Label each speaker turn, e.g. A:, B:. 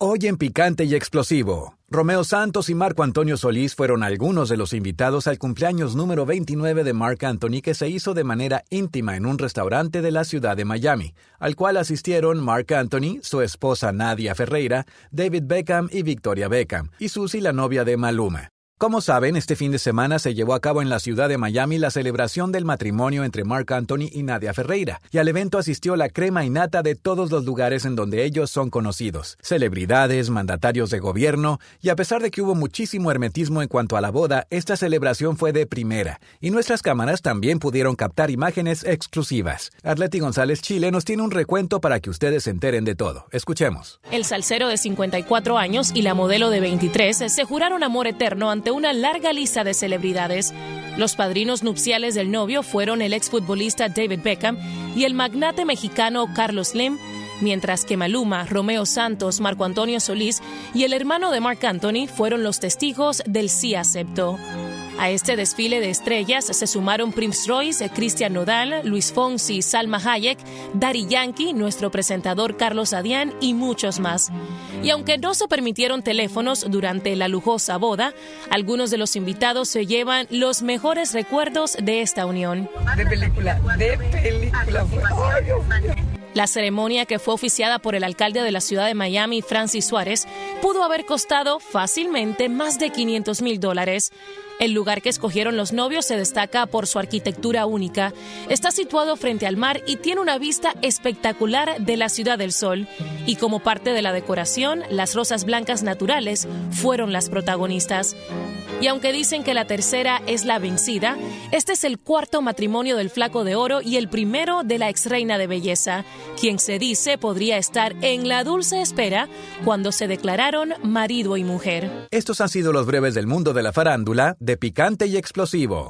A: Hoy en Picante y Explosivo, Romeo Santos y Marco Antonio Solís fueron algunos de los invitados al cumpleaños número 29 de Marc Anthony que se hizo de manera íntima en un restaurante de la ciudad de Miami, al cual asistieron Marc Anthony, su esposa Nadia Ferreira, David Beckham y Victoria Beckham, y Susie la novia de Maluma. Como saben, este fin de semana se llevó a cabo en la ciudad de Miami la celebración del matrimonio entre Mark Anthony y Nadia Ferreira, y al evento asistió la crema y nata de todos los lugares en donde ellos son conocidos, celebridades, mandatarios de gobierno, y a pesar de que hubo muchísimo hermetismo en cuanto a la boda, esta celebración fue de primera, y nuestras cámaras también pudieron captar imágenes exclusivas. Arleti González Chile nos tiene un recuento para que ustedes se enteren de todo. Escuchemos.
B: El salsero de 54 años y la modelo de 23 se juraron amor eterno ante una larga lista de celebridades. Los padrinos nupciales del novio fueron el exfutbolista David Beckham y el magnate mexicano Carlos Slim, mientras que Maluma, Romeo Santos, Marco Antonio Solís y el hermano de Marc Anthony fueron los testigos del sí acepto. A este desfile de estrellas se sumaron Prince Royce, Cristian Nodal, Luis Fonsi, Salma Hayek, Daddy Yankee, nuestro presentador Carlos Adián y muchos más. Y aunque no se permitieron teléfonos durante la lujosa boda, algunos de los invitados se llevan los mejores recuerdos de esta unión.
C: De película, de película.
B: La ceremonia, que fue oficiada por el alcalde de la ciudad de Miami, Francis Suárez, pudo haber costado fácilmente más de 500 mil dólares. El lugar que escogieron los novios se destaca por su arquitectura única. Está situado frente al mar y tiene una vista espectacular de la Ciudad del Sol. Y como parte de la decoración, las rosas blancas naturales fueron las protagonistas. Y aunque dicen que la tercera es la vencida, este es el cuarto matrimonio del Flaco de Oro y el primero de la ex reina de belleza, quien se dice podría estar en la dulce espera cuando se declararon marido y mujer.
A: Estos han sido los breves del mundo de la farándula de picante y explosivo.